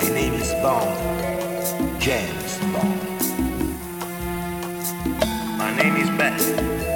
My name is Bond, James Bond. My name is Beth.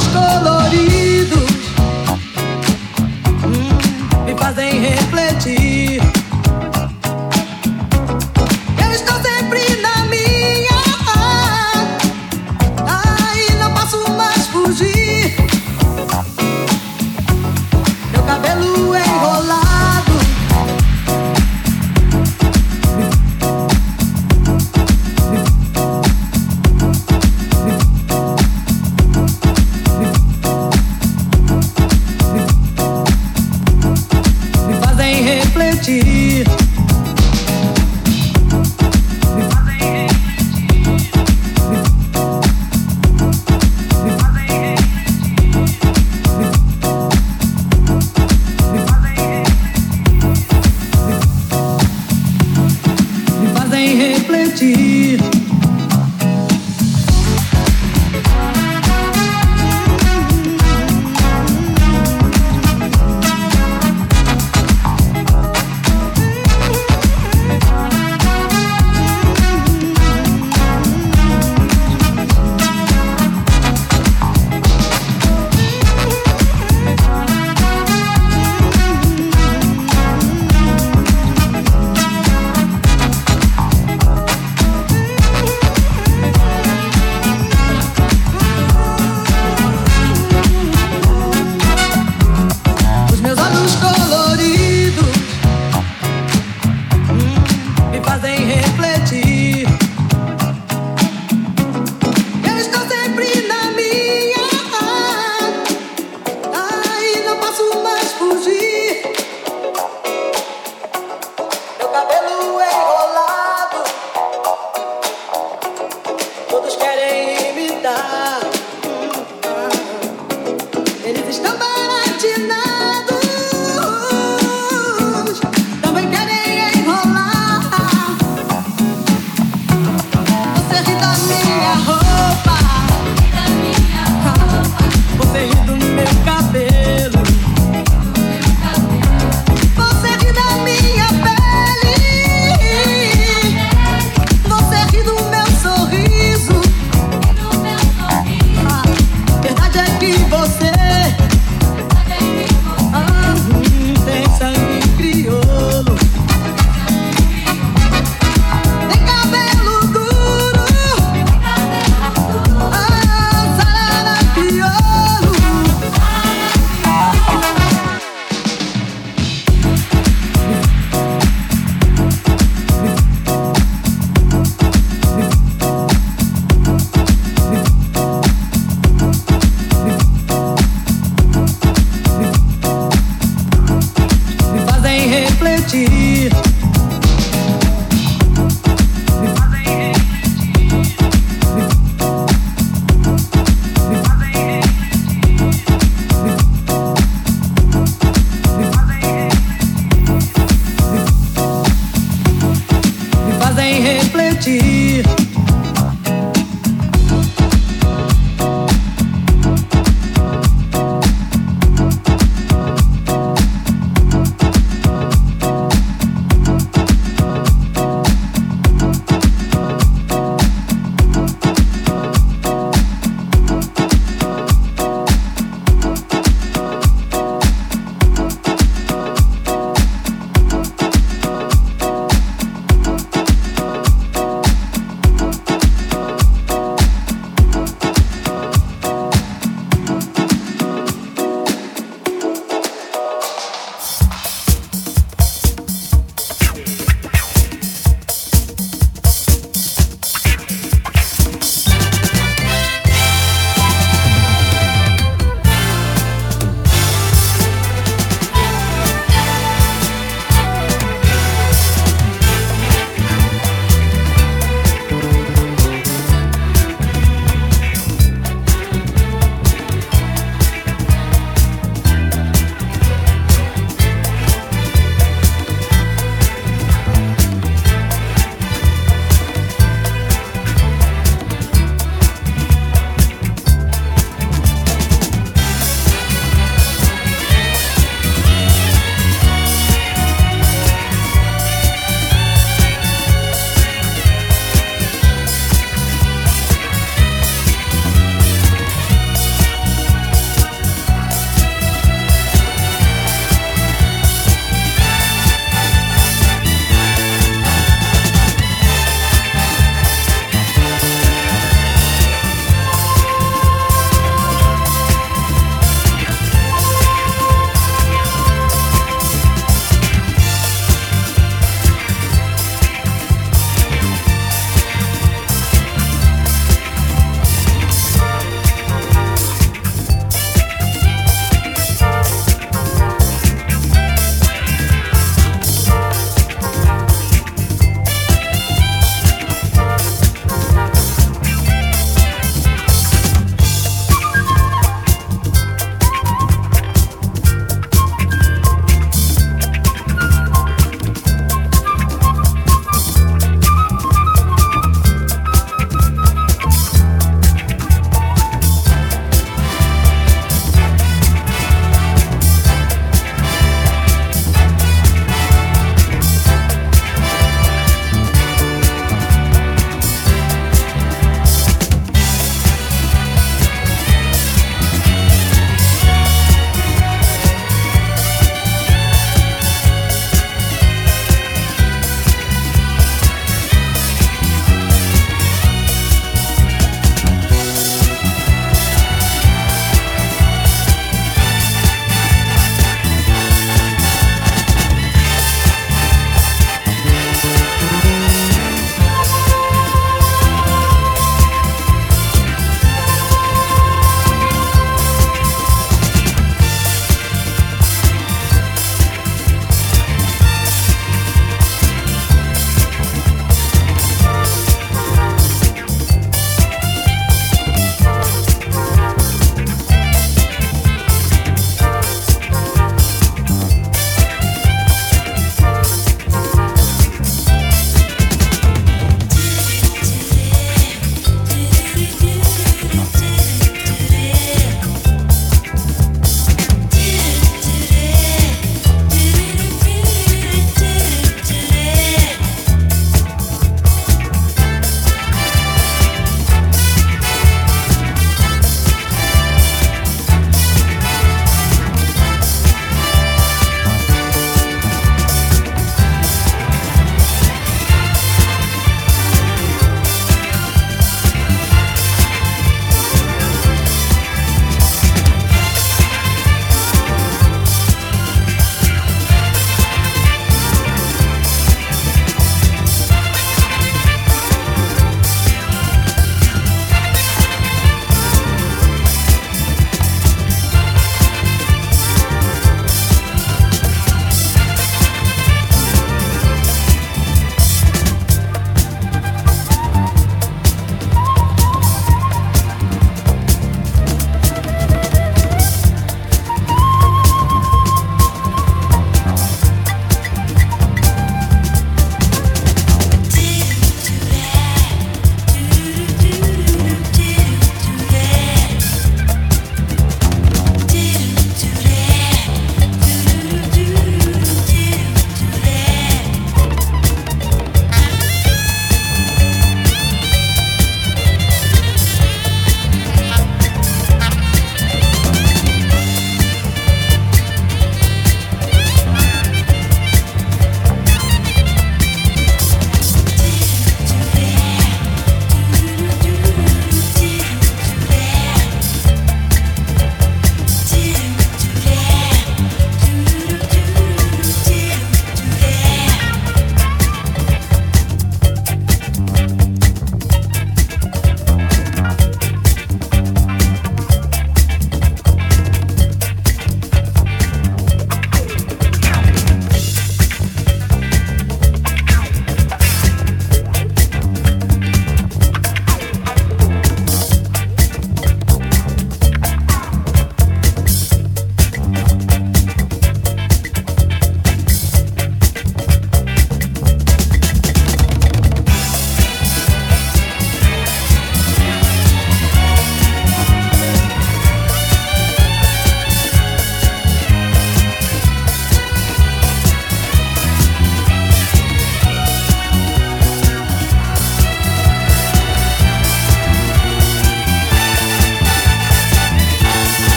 Fazem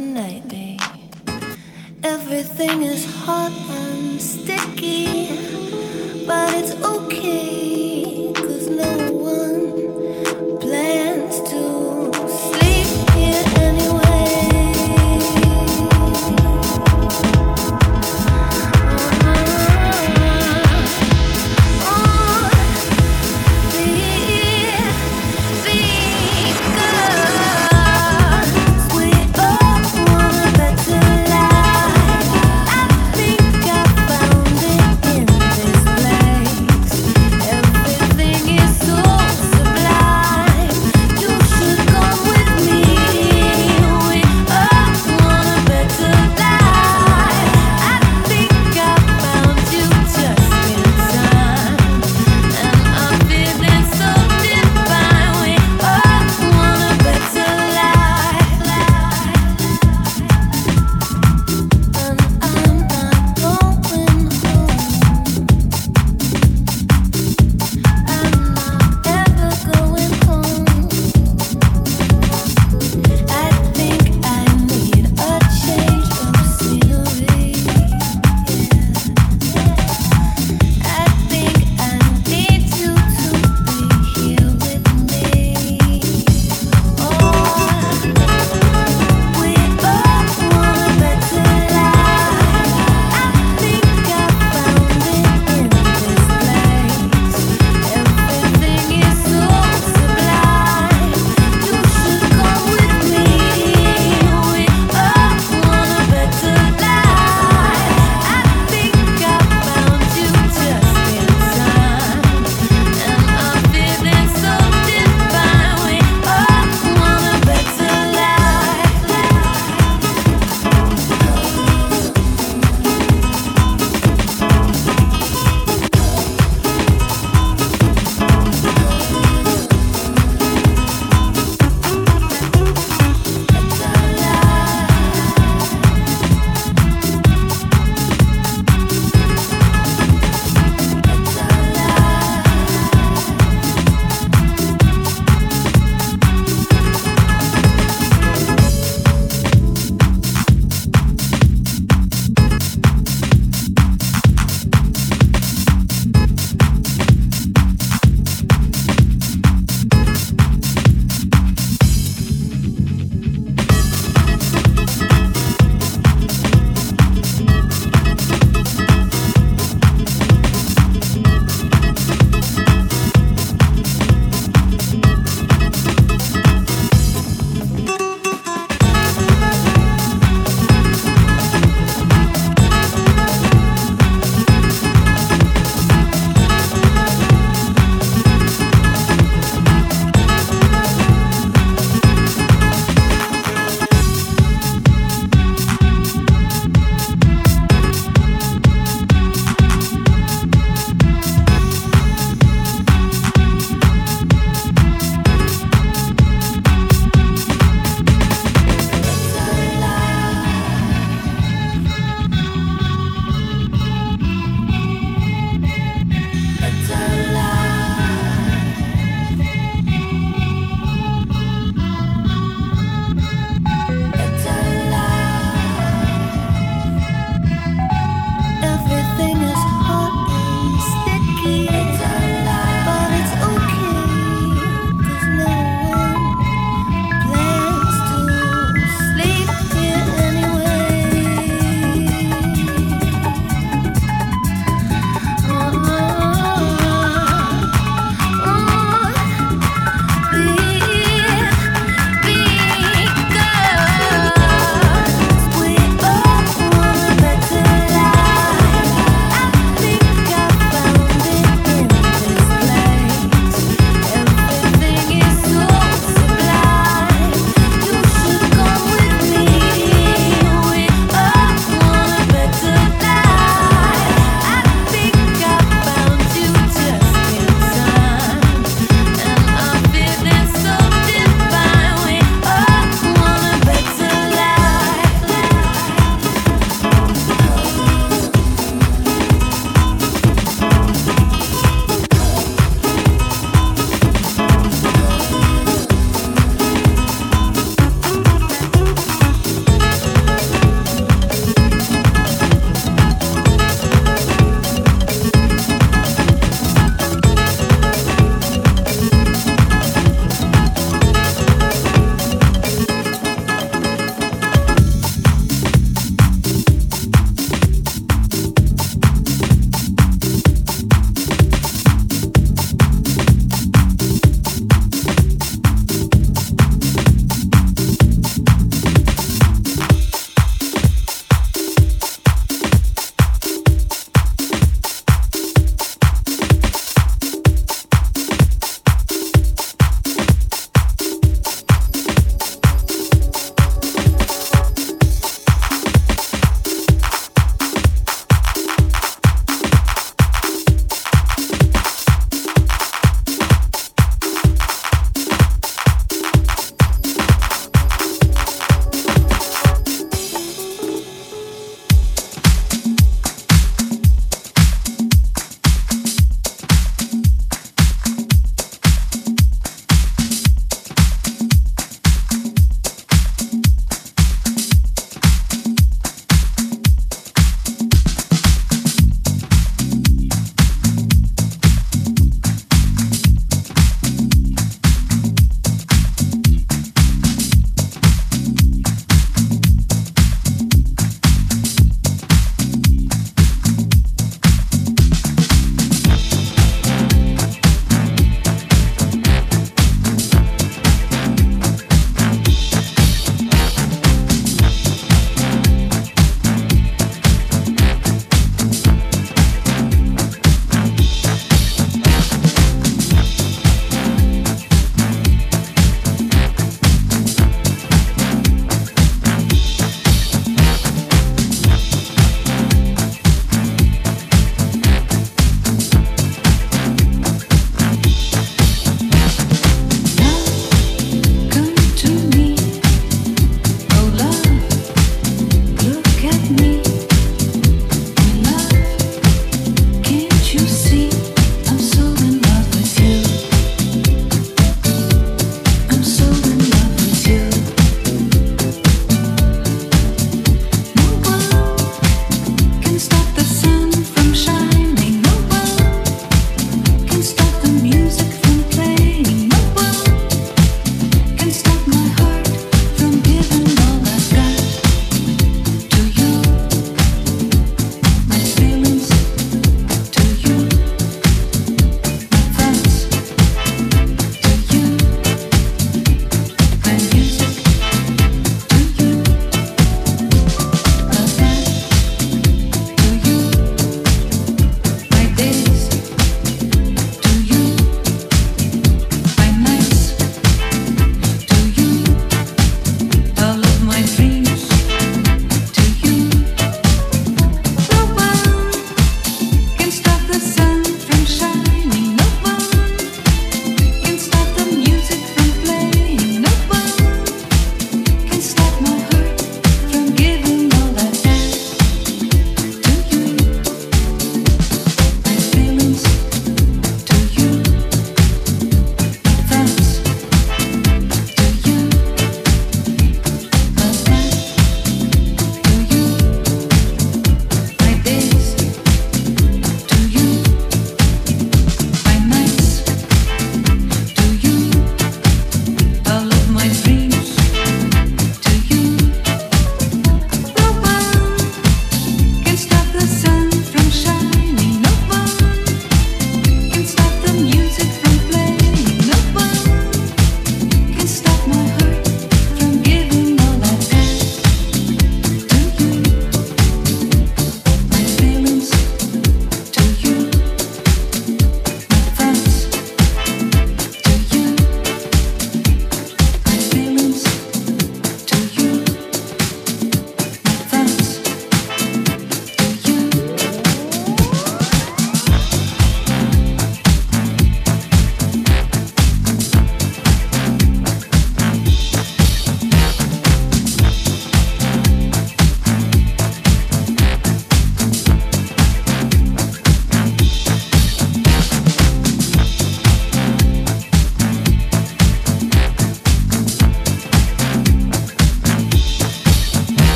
night. Everything is hot.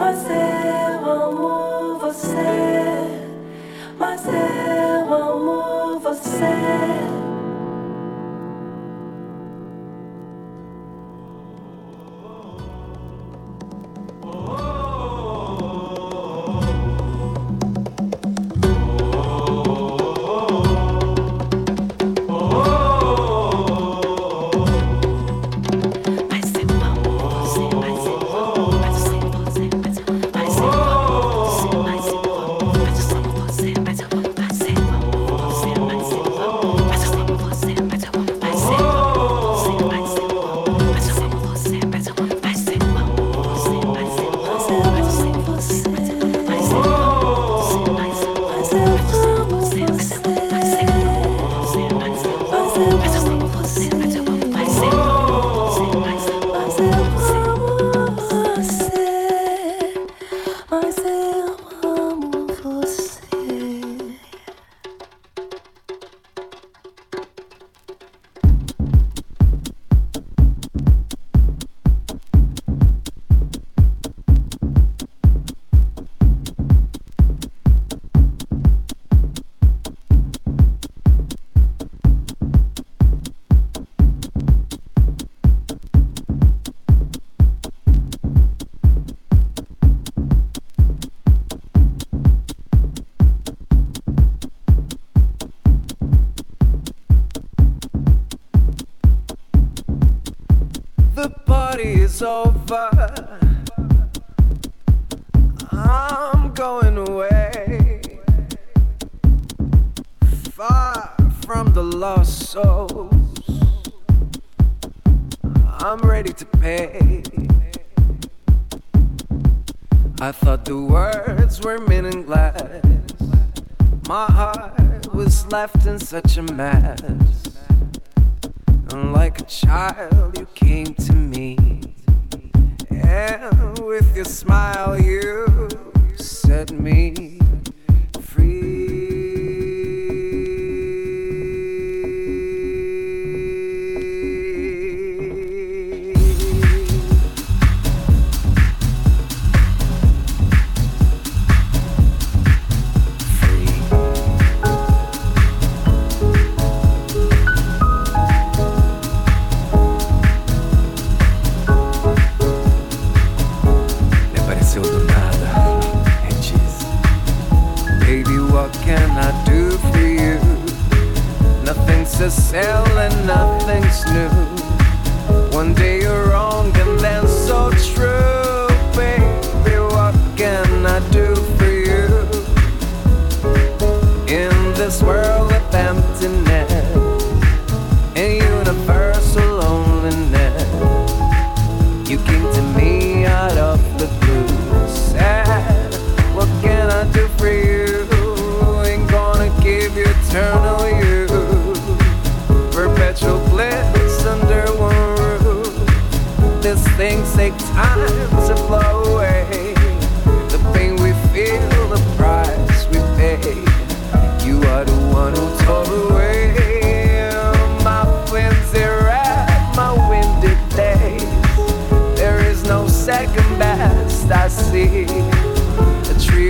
Mas eu amo você. Mas eu amo você. close. I'm ready to pay. I thought the words were meaningless. My heart was left in such a mess. And like a child, you came to me. And with your smile, you set me free.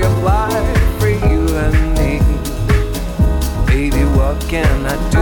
of life for you and me. Baby, what can I do?